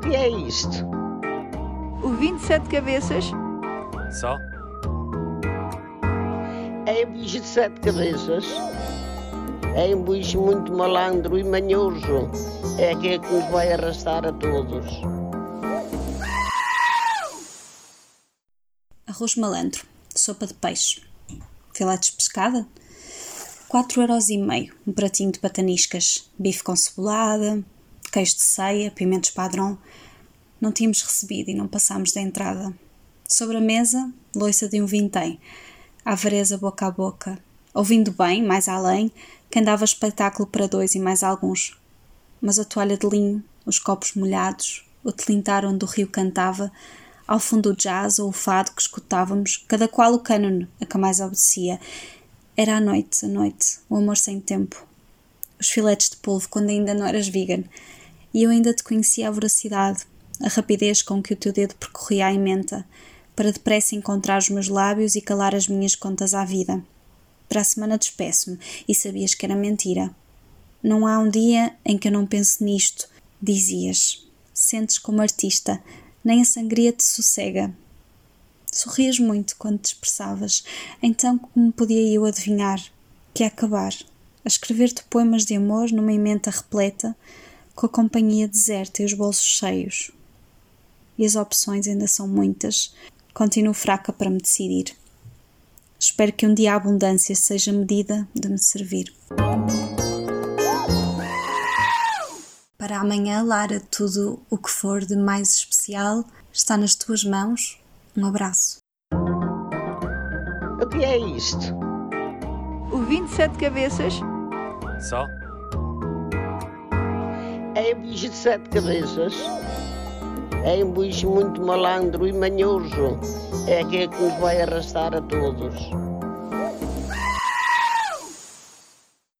O que é isto? O 27 cabeças? Só? É um bicho de sete cabeças. É um bicho muito malandro e manhoso. É aquele que nos vai arrastar a todos. Arroz malandro, sopa de peixe, filetes de pescada, 4,5€, um pratinho de pataniscas, bife com cebolada, queijo de ceia, pimentos padrão. Não tínhamos recebido e não passámos da entrada. Sobre a mesa, loiça de um vintém, avareza boca a boca, ouvindo bem, mais além, que andava espetáculo para dois e mais alguns. Mas a toalha de linho, os copos molhados, o tilintar onde o rio cantava, ao fundo o jazz ou o fado que escutávamos, cada qual o cânone a que mais obedecia. Era a noite, a noite, o amor sem tempo. Os filetes de polvo quando ainda não eras vegan. E eu ainda te conhecia a voracidade, a rapidez com que o teu dedo percorria a emenda, para depressa encontrar os meus lábios e calar as minhas contas à vida. Para a semana despeço-me e sabias que era mentira. Não há um dia em que eu não pense nisto, dizias. Sentes como artista, nem a sangria te sossega. Sorrias muito quando te expressavas, então como podia eu adivinhar que ia acabar, a escrever-te poemas de amor numa emenda repleta, com a companhia deserta e os bolsos cheios. E as opções ainda são muitas, continuo fraca para me decidir. Espero que um dia a abundância seja medida de me servir. Para amanhã, Lara, tudo o que for de mais especial está nas tuas mãos. Um abraço. O que é isto? O 27 cabeças? Só? É um bicho de sete cabeças. É um bicho muito malandro e manhoso. É aquele que nos vai arrastar a todos.